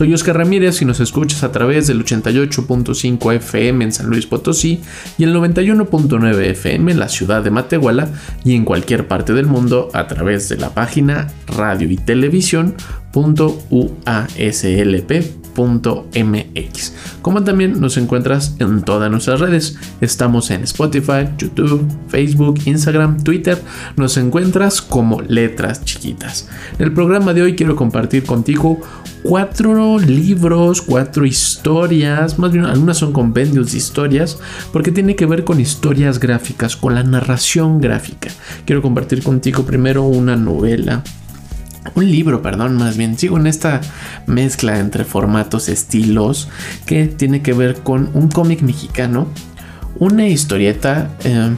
Soy Oscar Ramírez y nos escuchas a través del 88.5 FM en San Luis Potosí y el 91.9 FM en la ciudad de Matehuala y en cualquier parte del mundo a través de la página radio y televisión.uaslp.mx. Como también nos encuentras en todas nuestras redes. Estamos en Spotify, YouTube, Facebook, Instagram, Twitter. Nos encuentras como Letras Chiquitas. En el programa de hoy quiero compartir contigo cuatro libros, cuatro historias, más bien algunas son compendios de historias, porque tiene que ver con historias gráficas, con la narración gráfica. Quiero compartir contigo primero una novela. Un libro, perdón, más bien. Sigo en esta mezcla entre formatos, estilos, que tiene que ver con un cómic mexicano, una historieta, eh,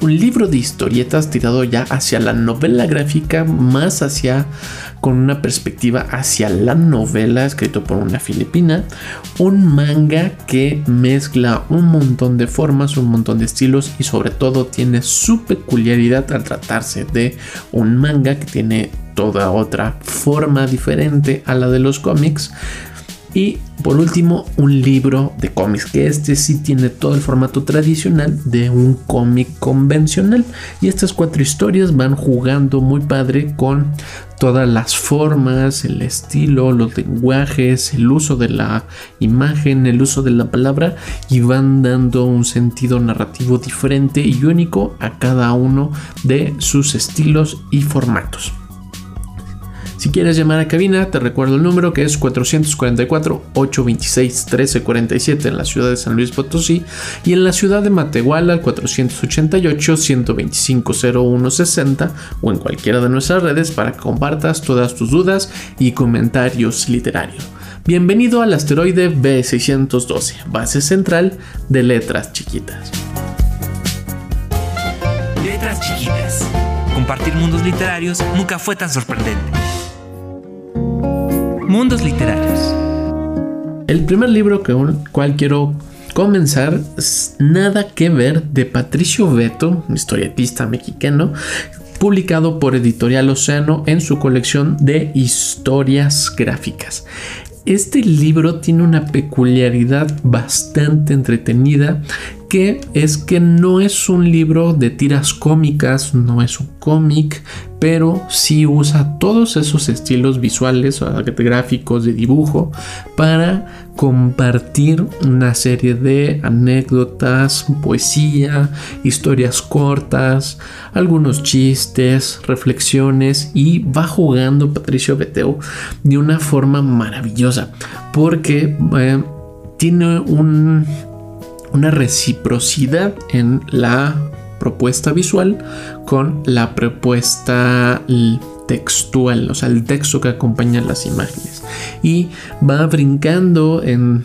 un libro de historietas tirado ya hacia la novela gráfica, más hacia con una perspectiva hacia la novela escrito por una filipina, un manga que mezcla un montón de formas, un montón de estilos y sobre todo tiene su peculiaridad al tratarse de un manga que tiene toda otra forma diferente a la de los cómics. Y por último, un libro de cómics, que este sí tiene todo el formato tradicional de un cómic convencional. Y estas cuatro historias van jugando muy padre con todas las formas, el estilo, los lenguajes, el uso de la imagen, el uso de la palabra y van dando un sentido narrativo diferente y único a cada uno de sus estilos y formatos. Si quieres llamar a cabina, te recuerdo el número que es 444-826-1347 en la ciudad de San Luis Potosí y en la ciudad de Matehuala al 488-125-0160 o en cualquiera de nuestras redes para que compartas todas tus dudas y comentarios literarios. Bienvenido al asteroide B612, base central de letras chiquitas. Letras chiquitas. Compartir mundos literarios nunca fue tan sorprendente. Mundos literarios. El primer libro con el cual quiero comenzar es Nada que ver de Patricio Beto, historietista mexicano, publicado por Editorial Océano en su colección de historias gráficas. Este libro tiene una peculiaridad bastante entretenida que es que no es un libro de tiras cómicas, no es un cómic, pero sí usa todos esos estilos visuales, gráficos, de dibujo, para compartir una serie de anécdotas, poesía, historias cortas, algunos chistes, reflexiones y va jugando Patricio Beteo de una forma maravillosa porque eh, tiene un una reciprocidad en la propuesta visual con la propuesta textual, o sea, el texto que acompaña las imágenes. Y va brincando en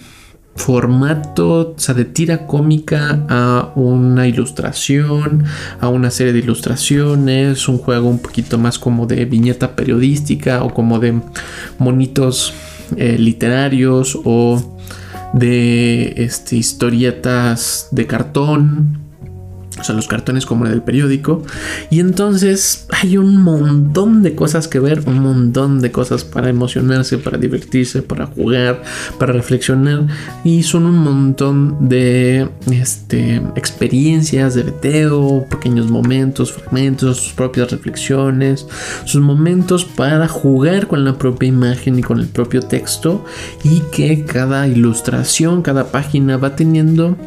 formato, o sea, de tira cómica a una ilustración, a una serie de ilustraciones, un juego un poquito más como de viñeta periodística o como de monitos eh, literarios o de este, historietas de cartón, o sea, los cartones como el del periódico. Y entonces hay un montón de cosas que ver, un montón de cosas para emocionarse, para divertirse, para jugar, para reflexionar. Y son un montón de este, experiencias de veteo, pequeños momentos, fragmentos, sus propias reflexiones, sus momentos para jugar con la propia imagen y con el propio texto. Y que cada ilustración, cada página va teniendo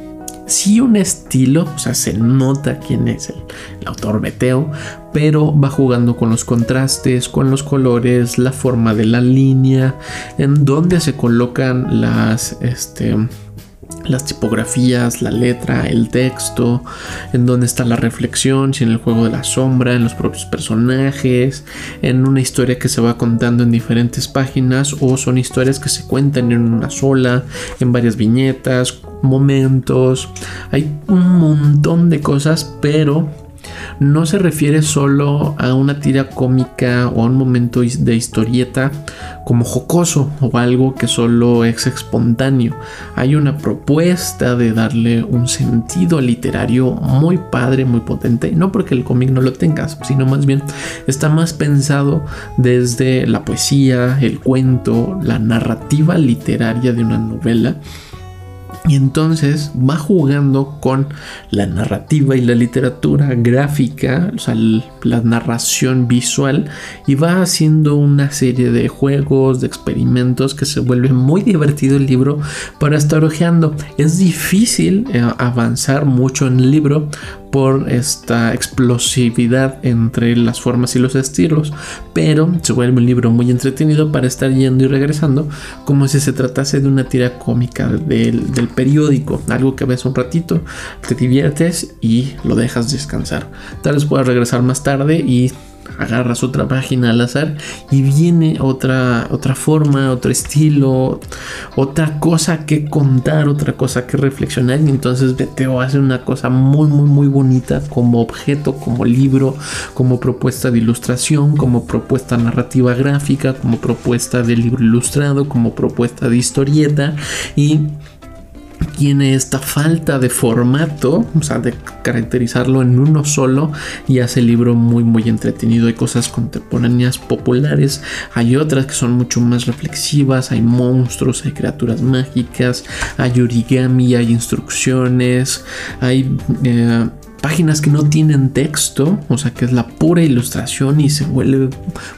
sí un estilo, o sea, se nota quién es el, autor Beteo, pero va jugando con los contrastes, con los colores, la forma de la línea, en dónde se colocan las, este, las tipografías, la letra, el texto, en dónde está la reflexión, si en el juego de la sombra, en los propios personajes, en una historia que se va contando en diferentes páginas o son historias que se cuentan en una sola, en varias viñetas, momentos. Hay un montón de cosas, pero no se refiere solo a una tira cómica o a un momento de historieta como jocoso o algo que solo es espontáneo. Hay una propuesta de darle un sentido literario muy padre, muy potente. No porque el cómic no lo tengas, sino más bien está más pensado desde la poesía, el cuento, la narrativa literaria de una novela y entonces va jugando con la narrativa y la literatura gráfica, o sea, la narración visual, y va haciendo una serie de juegos, de experimentos que se vuelve muy divertido el libro para estar ojeando. Es difícil eh, avanzar mucho en el libro por esta explosividad entre las formas y los estilos, pero se vuelve un libro muy entretenido para estar yendo y regresando, como si se tratase de una tira cómica del, del periódico, algo que ves un ratito, te diviertes y lo dejas descansar. Tal vez puedas regresar más tarde y agarras otra página al azar y viene otra, otra forma, otro estilo, otra cosa que contar, otra cosa que reflexionar. Y entonces a hace una cosa muy, muy, muy bonita como objeto, como libro, como propuesta de ilustración, como propuesta narrativa gráfica, como propuesta de libro ilustrado, como propuesta de historieta. Y tiene esta falta de formato, o sea, de caracterizarlo en uno solo y hace el libro muy muy entretenido. Hay cosas contemporáneas populares, hay otras que son mucho más reflexivas, hay monstruos, hay criaturas mágicas, hay origami, hay instrucciones, hay... Eh, páginas que no tienen texto, o sea que es la pura ilustración y se vuelve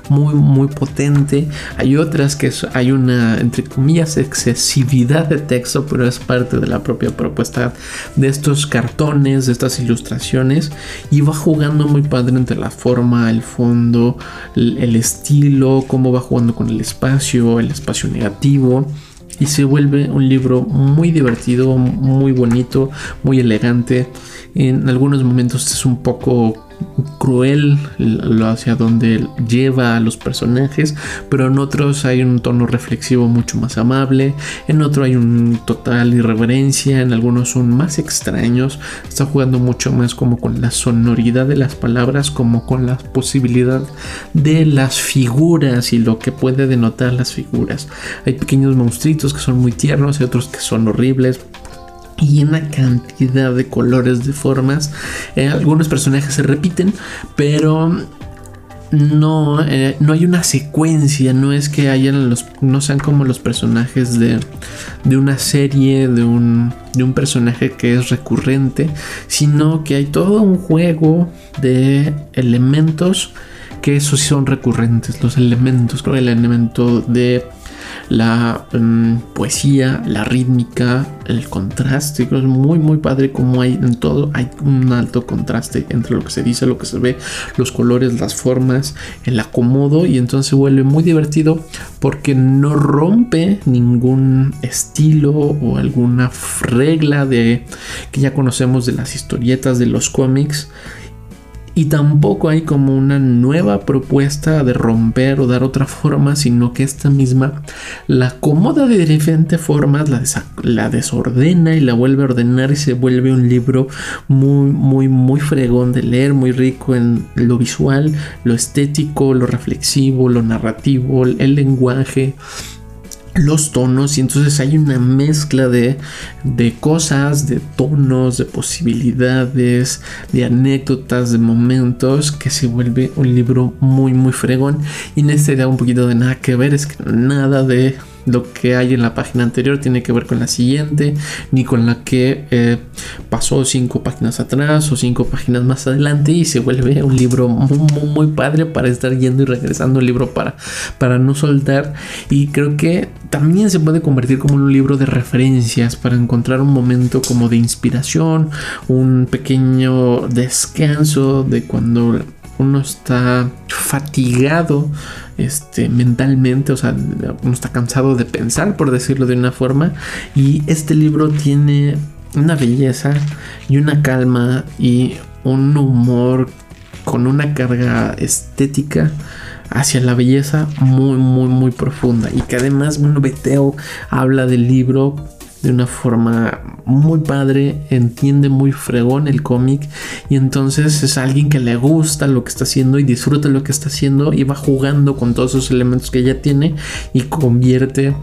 muy muy potente. Hay otras que hay una entre comillas excesividad de texto, pero es parte de la propia propuesta de estos cartones, de estas ilustraciones y va jugando muy padre entre la forma, el fondo, el, el estilo, cómo va jugando con el espacio, el espacio negativo y se vuelve un libro muy divertido, muy bonito, muy elegante. En algunos momentos es un poco cruel hacia donde lleva a los personajes, pero en otros hay un tono reflexivo mucho más amable, en otro hay un total irreverencia, en algunos son más extraños, está jugando mucho más como con la sonoridad de las palabras, como con la posibilidad de las figuras y lo que puede denotar las figuras. Hay pequeños monstruitos que son muy tiernos y otros que son horribles, y una cantidad de colores, de formas. Eh, algunos personajes se repiten, pero no, eh, no hay una secuencia, no es que hayan los, no sean como los personajes de, de una serie, de un, de un personaje que es recurrente, sino que hay todo un juego de elementos que esos sí son recurrentes, los elementos, creo el elemento de la mm, poesía, la rítmica, el contraste. es muy, muy padre como hay en todo. Hay un alto contraste entre lo que se dice, lo que se ve, los colores, las formas, el acomodo. Y entonces vuelve muy divertido porque no rompe ningún estilo o alguna regla de que ya conocemos de las historietas de los cómics y tampoco hay como una nueva propuesta de romper o dar otra forma, sino que esta misma la acomoda de diferentes formas, la, desordena y la vuelve a ordenar y se vuelve un libro muy, muy, muy fregón de leer, muy rico en lo visual, lo estético, lo reflexivo, lo narrativo, el lenguaje los tonos y entonces hay una mezcla de, de, cosas, de tonos, de posibilidades, de anécdotas, de momentos que se vuelve un libro muy muy fregón. Y en este da un poquito de nada que ver, es que nada de lo que hay en la página anterior tiene que ver con la siguiente, ni con la que eh, pasó cinco páginas atrás o cinco páginas más adelante y se vuelve un libro muy, muy, padre para estar yendo y regresando, un libro para, para no soltar. Y creo que también se puede convertir como un libro de referencias para encontrar un momento como de inspiración, un pequeño descanso de cuando uno está fatigado este, mentalmente, o sea, uno está cansado de pensar, por decirlo de una forma, y este libro tiene una belleza y una calma y un humor con una carga estética hacia la belleza muy muy muy profunda. Y que además bueno Beteo habla del libro de una forma muy padre, entiende muy fregón el cómic y entonces es alguien que le gusta lo que está haciendo y disfruta lo que está haciendo y va jugando con todos esos elementos que ya tiene y convierte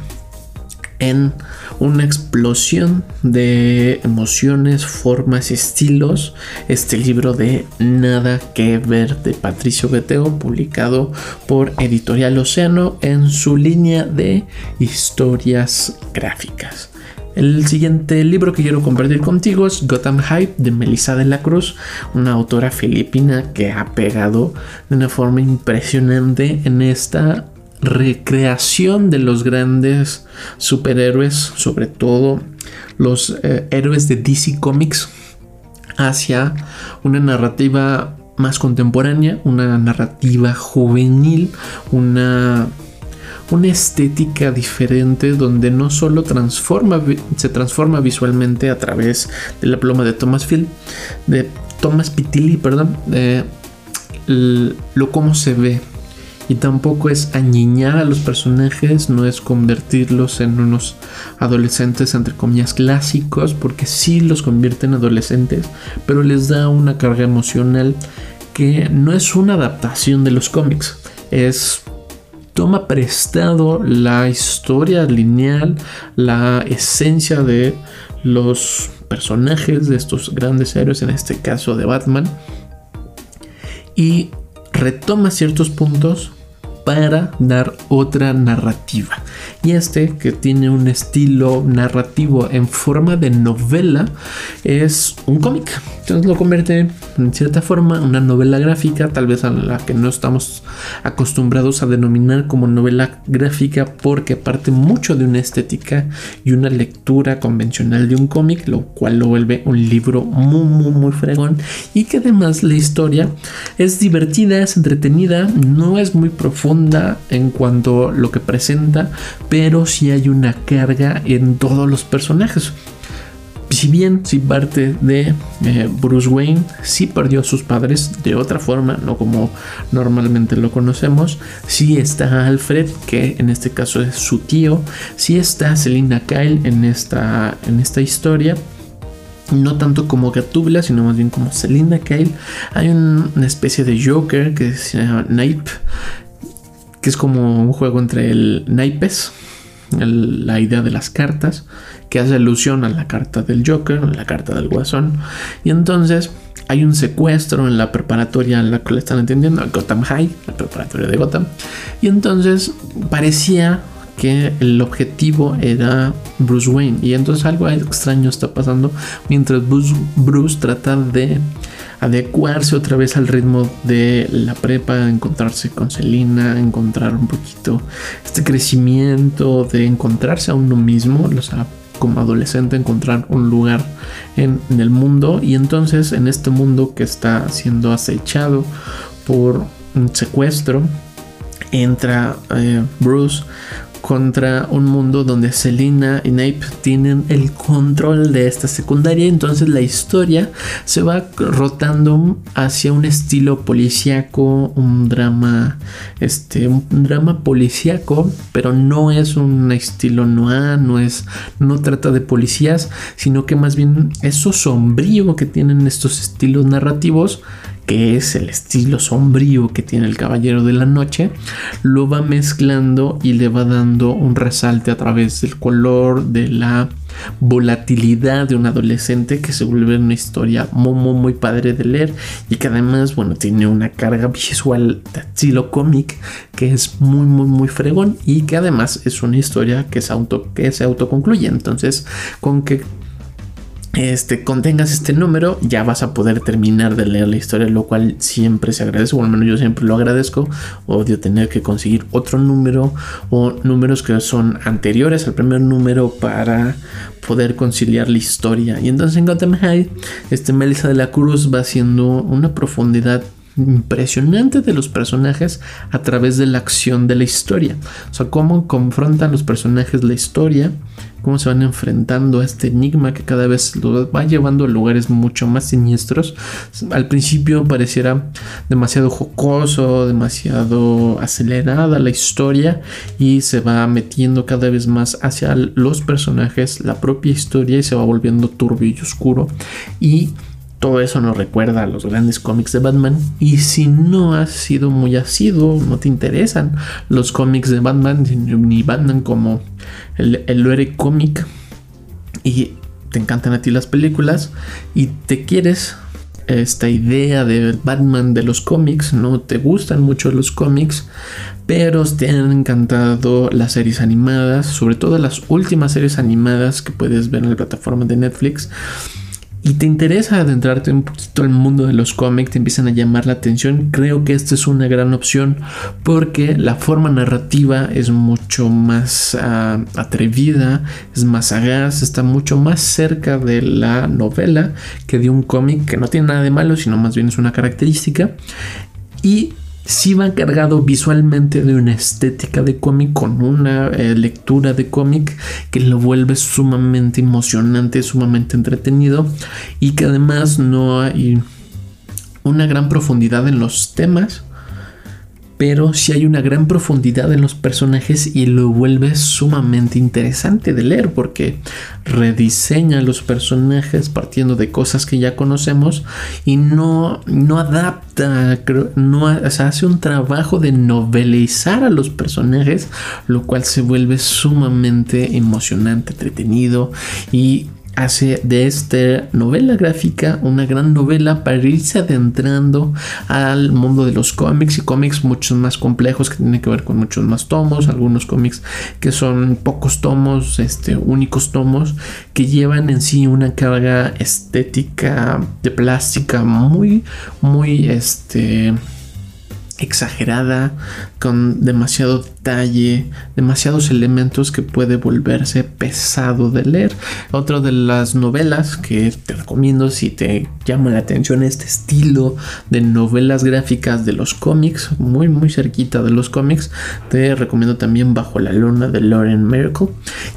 en una explosión de emociones, formas y estilos. Este libro de Nada que ver de Patricio Beteo, publicado por Editorial Océano en su línea de historias gráficas. El siguiente libro que quiero compartir contigo es Gotham Hype de Melissa de la Cruz, una autora filipina que ha pegado de una forma impresionante en esta recreación de los grandes superhéroes, sobre todo los eh, héroes de DC Comics, hacia una narrativa más contemporánea, una narrativa juvenil, una una estética diferente donde no solo transforma, se transforma visualmente a través de la pluma de Thomas Field, de Thomas Pitilli, perdón, lo cómo se ve. Y tampoco es añiñar a los personajes, no es convertirlos en unos adolescentes entre comillas clásicos, porque sí los convierte en adolescentes, pero les da una carga emocional que no es una adaptación de los cómics, es toma prestado la historia lineal, la esencia de los personajes de estos grandes héroes, en este caso de Batman, y retoma ciertos puntos para dar otra narrativa. Y este, que tiene un estilo narrativo en forma de novela, es un cómic. Entonces lo convierte en cierta forma una novela gráfica, tal vez a la que no estamos acostumbrados a denominar como novela gráfica porque parte mucho de una estética y una lectura convencional de un cómic, lo cual lo vuelve un libro muy muy muy fregón y que además la historia es divertida, es entretenida, no es muy profunda en cuanto a lo que presenta, sí hay una carga en todos los personajes si bien si parte de eh, Bruce Wayne sí perdió a sus padres de otra forma, no como normalmente lo conocemos, sí está Alfred, que en este caso es su tío, sí está Selina Kyle en esta, en esta historia, no tanto como Gatubla, sino más bien como Selina Kyle. Hay una especie de Joker que se llama Naip, que es como un juego entre el naipes, la idea de las cartas, que hace alusión a la carta del Joker, la carta del Guasón. Y entonces hay un secuestro en la preparatoria en la que le están entendiendo, Gotham High, la preparatoria de Gotham. Y entonces parecía que el objetivo era Bruce Wayne. Y entonces algo extraño está pasando mientras Bruce, Bruce trata de adecuarse otra vez al ritmo de la prepa, encontrarse con Selina, encontrar un poquito este crecimiento de encontrarse a uno mismo, o sea, como adolescente encontrar un lugar en, el mundo. Y entonces en este mundo que está siendo acechado por un secuestro entra eh, Bruce contra un mundo donde Selina y Nape tienen el control de esta secundaria. Entonces la historia se va rotando hacia un estilo policíaco, un drama, este, un drama policíaco, pero no es un estilo noir, no es, no trata de policías, sino que más bien eso sombrío que tienen estos estilos narrativos que es el estilo sombrío que tiene el Caballero de la Noche, lo va mezclando y le va dando un resalte a través del color, de la volatilidad de un adolescente que se vuelve una historia muy, muy, muy padre de leer y que además, bueno, tiene una carga visual de estilo cómic que es muy, muy, muy fregón y que además es una historia que, es auto, que se autoconcluye. Entonces, con que este, contengas este número, ya vas a poder terminar de leer la historia, lo cual siempre se agradece, o al menos yo siempre lo agradezco. Odio tener que conseguir otro número o números que son anteriores al primer número para poder conciliar la historia. Y entonces en Gotham High, este Melissa de la Cruz va haciendo una profundidad impresionante de los personajes a través de la acción de la historia. O sea, cómo confrontan los personajes la historia, cómo se van enfrentando a este enigma que cada vez va llevando a lugares mucho más siniestros. Al principio pareciera demasiado jocoso, demasiado acelerada la historia y se va metiendo cada vez más hacia los personajes, la propia historia y se va volviendo turbio y oscuro. Y todo eso nos recuerda a los grandes cómics de Batman. Y si no has sido muy asiduo, no te interesan los cómics de Batman, ni Batman como el, el cómic, y te encantan a ti las películas, y te quieres esta idea de Batman de los cómics, no te gustan mucho los cómics, pero te han encantado las series animadas, sobre todo las últimas series animadas que puedes ver en la plataforma de Netflix y te interesa adentrarte un poquito al mundo de los cómics, te empiezan a llamar la atención, creo que esta es una gran opción porque la forma narrativa es mucho más ah, atrevida, es más sagaz, está mucho más cerca de la novela que de un cómic que no tiene nada de malo, sino más bien es una característica. Y sí va cargado visualmente de una estética de cómic con una eh, lectura de cómic que lo vuelve sumamente emocionante, sumamente entretenido y que además no hay una gran profundidad en los temas pero si hay una gran profundidad en los personajes y lo vuelve sumamente interesante de leer porque rediseña los personajes partiendo de cosas que ya conocemos y no, no adapta, no hace un trabajo de novelizar a los personajes, lo cual se vuelve sumamente emocionante, entretenido y hace de esta novela gráfica una gran novela para irse adentrando al mundo de los cómics y cómics muchos más complejos que tienen que ver con muchos más tomos, algunos cómics que son pocos tomos, este, únicos tomos que llevan en sí una carga estética de plástica muy, muy, este, exagerada, con demasiado detalle, demasiados elementos que puede volverse pesado de leer. Otra de las novelas que te recomiendo si te llama la atención este estilo de novelas gráficas de los cómics, muy muy cerquita de los cómics, te recomiendo también Bajo la luna de Lauren Miracle,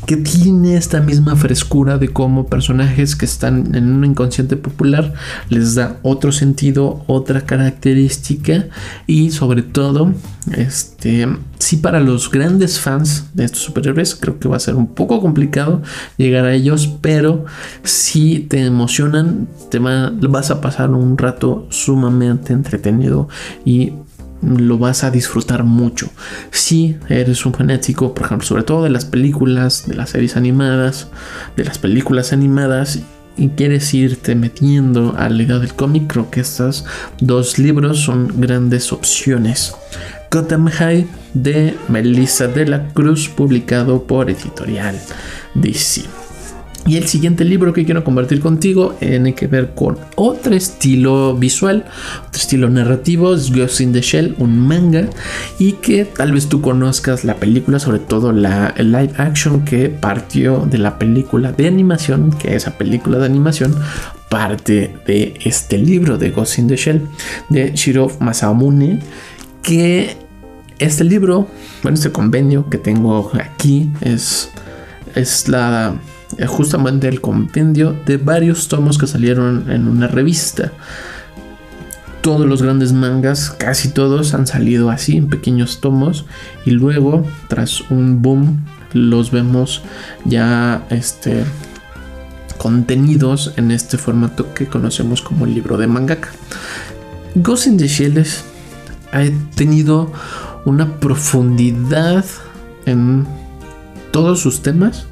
que tiene esta misma frescura de cómo personajes que están en un inconsciente popular les da otro sentido, otra característica y sobre todo este sí para los grandes fans de estos superhéroes creo que va a ser un poco complicado llegar a ellos pero si te emocionan te vas a pasar un rato sumamente entretenido y lo vas a disfrutar mucho. Si eres un fanático, por ejemplo, sobre todo de las películas, de las series animadas, de las películas animadas y quieres irte metiendo a la idea del cómic, creo que estos dos libros son grandes opciones. Gotham High de Melissa de la Cruz, publicado por Editorial DC. Y el siguiente libro que quiero compartir contigo tiene que ver con otro estilo visual, otro estilo narrativo, es Ghost in the Shell, un manga, y que tal vez tú conozcas la película, sobre todo la live action que partió de la película de animación, que esa película de animación parte de este libro de Ghost in the Shell de Shiro Masamune, que este libro, bueno, este convenio que tengo aquí es, es la eh, justamente el compendio de varios tomos que salieron en una revista. Todos los grandes mangas, casi todos, han salido así en pequeños tomos y luego, tras un boom, los vemos ya este, contenidos en este formato que conocemos como el libro de mangaka. Ghost in the Shell ha tenido una profundidad en todos sus temas,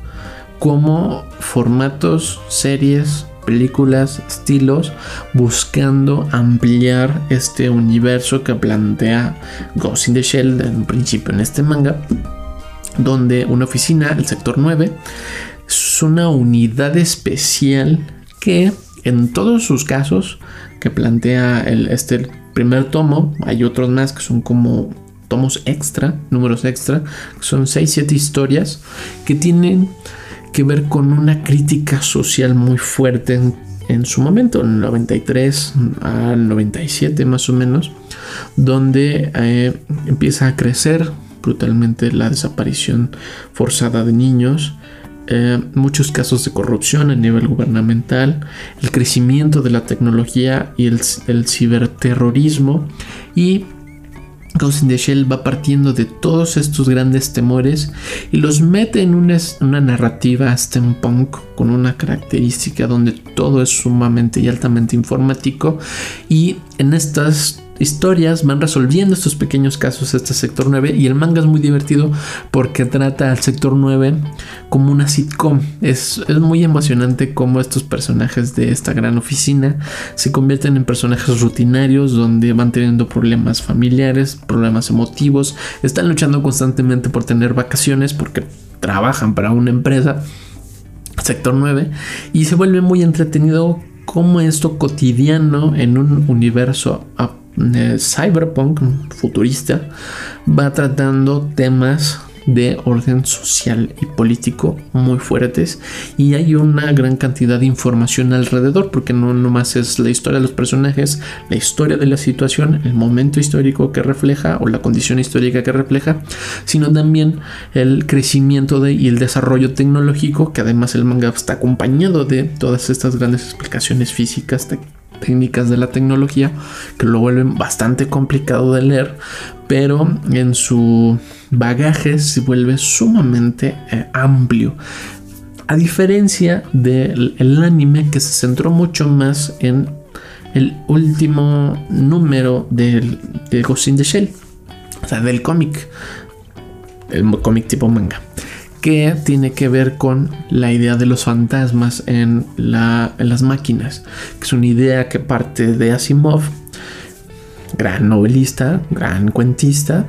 como formatos, series, películas, estilos, buscando ampliar este universo que plantea Ghost in the Shell en principio en este manga, donde una oficina, el sector 9, es una unidad especial que en todos sus casos que plantea el, este primer tomo, hay otros más que son como tomos extra, números extra, son 6-7 historias que tienen que ver con una crítica social muy fuerte en, su momento, en el 93 al 97 más o menos, donde eh, empieza a crecer brutalmente la desaparición forzada de niños, eh, muchos casos de corrupción a nivel gubernamental, el crecimiento de la tecnología y el, el ciberterrorismo y Ghost the Shell va partiendo de todos estos grandes temores y los mete en una, una, narrativa steampunk con una característica donde todo es sumamente y altamente informático y en estas historias van resolviendo estos pequeños casos este sector 9 y el manga es muy divertido porque trata al sector 9 como una sitcom. Es, es muy emocionante cómo estos personajes de esta gran oficina se convierten en personajes rutinarios donde van teniendo problemas familiares problemas emotivos están luchando constantemente por tener vacaciones porque trabajan para una empresa sector 9 y se vuelve muy entretenido como esto cotidiano en un universo eh, cyberpunk futurista va tratando temas de orden social y político muy fuertes y hay una gran cantidad de información alrededor porque no nomás es la historia de los personajes, la historia de la situación, el momento histórico que refleja o la condición histórica que refleja, sino también el crecimiento de, y el desarrollo tecnológico que además el manga está acompañado de todas estas grandes explicaciones físicas, técnicas de la tecnología que lo vuelven bastante complicado de leer, pero en su bagaje se vuelve sumamente eh, amplio. A diferencia del anime que se centró mucho más en el último número del, de Ghost in the Shell, o sea, del cómic, el cómic tipo manga que tiene que ver con la idea de los fantasmas en, las máquinas, que es una idea que parte de Asimov, gran novelista, gran cuentista,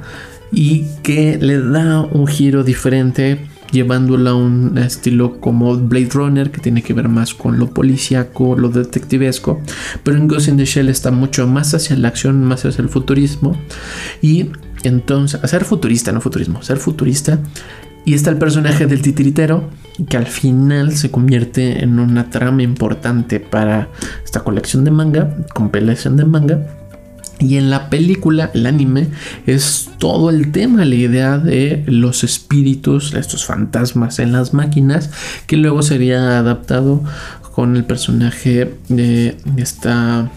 y que le da un giro diferente llevándola a un estilo como Blade Runner que tiene que ver más con lo policíaco, lo detectivesco, pero en Ghost in the Shell está mucho más hacia la acción, más hacia el futurismo. Y entonces, ser futurista, no futurismo, ser futurista y está el personaje del titiritero, que al final se convierte en una trama importante para esta colección de manga, compilación de manga. Y en la película, el anime, es todo el tema, la idea de los espíritus, estos fantasmas en las máquinas, que luego sería adaptado con el personaje de esta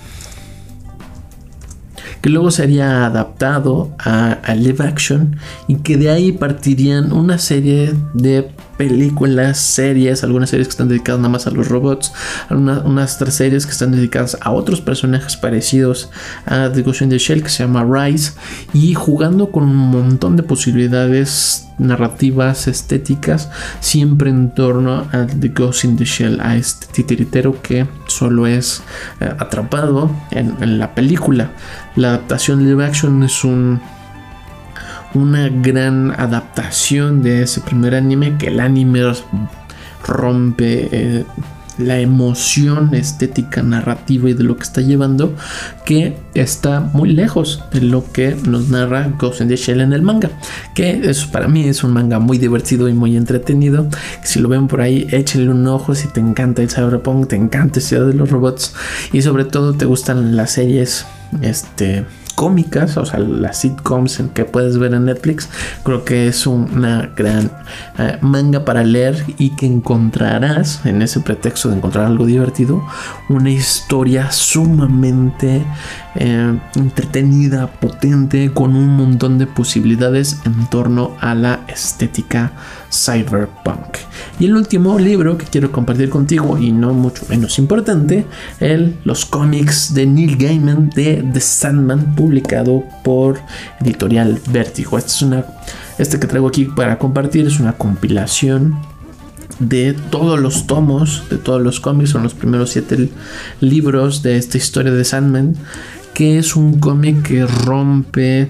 que luego sería adaptado a, live action y que de ahí partirían una serie de películas, series, algunas series que están dedicadas nada más a los robots, unas otras series que están dedicadas a otros personajes parecidos a The Ghost in the Shell que se llama Rise y jugando con un montón de posibilidades narrativas, estéticas, siempre en torno a The Ghost in the Shell, a este titiritero que solo es eh, atrapado en, en la película. La adaptación live action es un una gran adaptación de ese primer anime que el anime rompe eh, la emoción estética narrativa y de lo que está llevando que está muy lejos de lo que nos narra Ghost in the Shell en el manga que eso para mí es un manga muy divertido y muy entretenido. Si lo ven por ahí échenle un ojo si te encanta el cyberpunk te encanta Ciudad de los Robots y sobre todo te gustan las series este cómicas, o sea, las sitcoms que puedes ver en Netflix, creo que es una gran eh, manga para leer y que encontrarás en ese pretexto de encontrar algo divertido, una historia sumamente eh, entretenida, potente, con un montón de posibilidades en torno a la estética cyberpunk. Y el último libro que quiero compartir contigo, y no mucho menos importante, el, los cómics de Neil Gaiman de The Sandman, publicado por Editorial Vértigo. Este, es este que traigo aquí para compartir es una compilación de todos los tomos, de todos los cómics, son los primeros siete libros de esta historia de Sandman, que es un cómic que rompe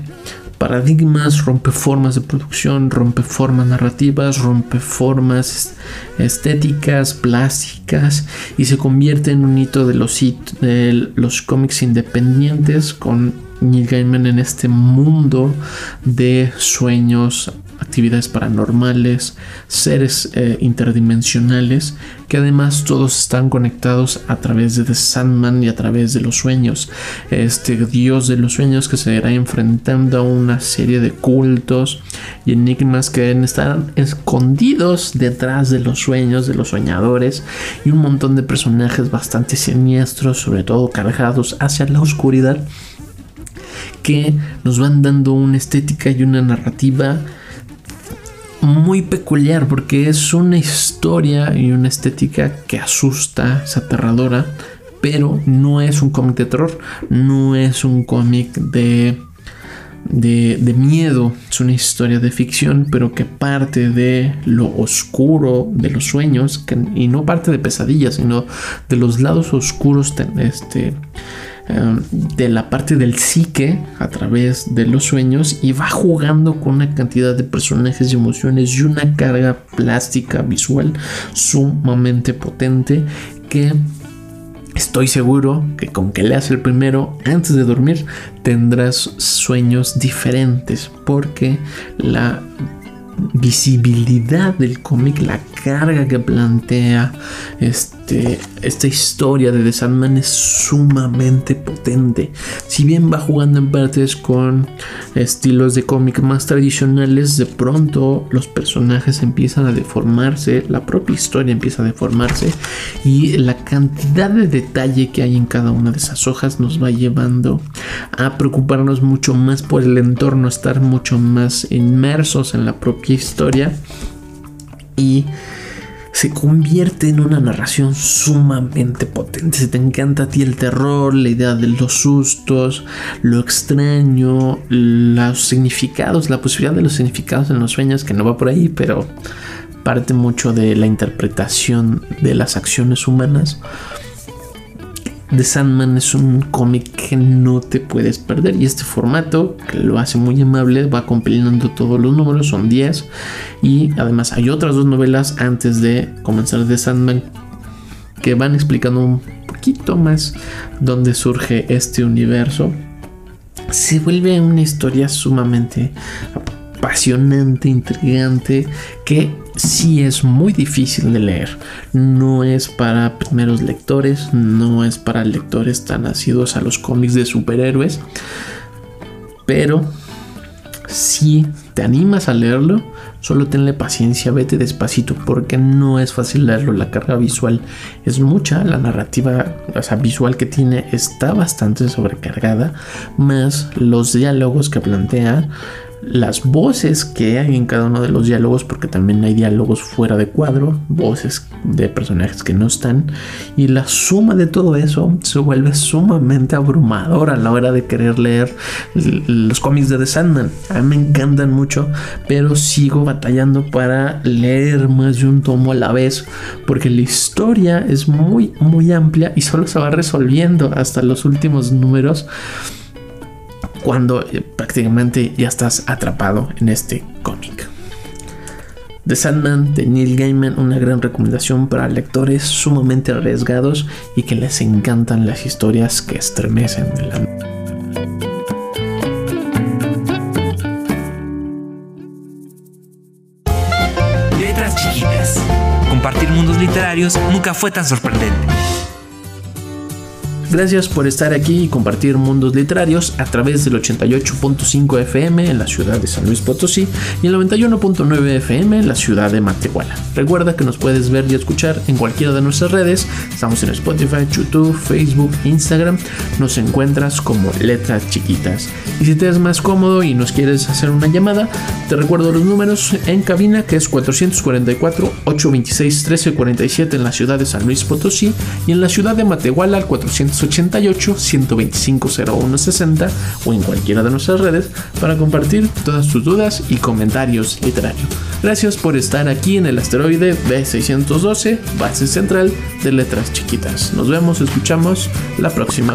paradigmas, rompe formas de producción, rompe formas narrativas, rompe formas estéticas, plásticas y se convierte en un hito de los, de los cómics independientes con Neil Gaiman en este mundo de sueños actividades paranormales, seres eh, interdimensionales, que además todos están conectados a través de The Sandman y a través de los sueños. Este dios de los sueños que se irá enfrentando a una serie de cultos y enigmas que están escondidos detrás de los sueños de los soñadores y un montón de personajes bastante siniestros, sobre todo cargados hacia la oscuridad que nos van dando una estética y una narrativa muy peculiar porque es una historia y una estética que asusta, es aterradora, pero no es un cómic de terror, no es un cómic de, de, miedo, es una historia de ficción, pero que parte de lo oscuro de los sueños y no parte de pesadillas, sino de los lados oscuros este, de la parte del psique a través de los sueños y va jugando con una cantidad de personajes y emociones y una carga plástica visual sumamente potente que Estoy seguro que con que leas el primero antes de dormir tendrás sueños diferentes porque la visibilidad del cómic, la carga que plantea este, esta historia de Sandman es sumamente potente. Si bien va jugando en partes con estilos de cómic más tradicionales, de pronto los personajes empiezan a deformarse, la propia historia empieza a deformarse y la cantidad de detalle que hay en cada una de esas hojas nos va llevando a preocuparnos mucho más por el entorno, estar mucho más inmersos en la propia historia y se convierte en una narración sumamente potente. Si te encanta a ti el terror, la idea de los sustos, lo extraño, los significados, la posibilidad de los significados en los sueños, que no va por ahí, pero parte mucho de la interpretación de las acciones humanas. The Sandman es un cómic que no te puedes perder y este formato que lo hace muy amable va compilando todos los números, son 10 y además hay otras dos novelas antes de comenzar The Sandman que van explicando un poquito más dónde surge este universo. Se vuelve una historia sumamente apasionante, intrigante, que sí es muy difícil de leer. No es para primeros lectores, no es para lectores tan nacidos a los cómics de superhéroes. Pero si te animas a leerlo, solo tenle paciencia, vete despacito, porque no es fácil leerlo. La carga visual es mucha, la narrativa visual que tiene está bastante sobrecargada, más los diálogos que plantea las voces que hay en cada uno de los diálogos, porque también hay diálogos fuera de cuadro, voces de personajes que no están, y la suma de todo eso se vuelve sumamente abrumadora a la hora de querer leer los cómics de The Sandman. A mí me encantan mucho, pero sigo batallando para leer más de un tomo a la vez, porque la historia es muy, muy amplia y solo se va resolviendo hasta los últimos números cuando eh, prácticamente ya estás atrapado en este cómic. The Sandman de Neil Gaiman, una gran recomendación para lectores sumamente arriesgados y que les encantan las historias que estremecen el Letras chiquitas. Compartir mundos literarios nunca fue tan sorprendente. Gracias por estar aquí y compartir mundos literarios a través del 88.5 FM en la ciudad de San Luis Potosí y el 91.9 FM en la ciudad de Matehuala. Recuerda que nos puedes ver y escuchar en cualquiera de nuestras redes. Estamos en Spotify, YouTube, Facebook, Instagram. Nos encuentras como letras chiquitas. Y si te es más cómodo y nos quieres hacer una llamada, te recuerdo los números en cabina que es 444 826 1347 en la ciudad de San Luis Potosí y en la ciudad de Matehuala al 488 125 0160 o en cualquiera de nuestras redes para compartir todas tus dudas y comentarios literarios. Gracias por estar aquí en el asteroide B612, base central de letras chiquitas. Nos vemos, escuchamos la próxima.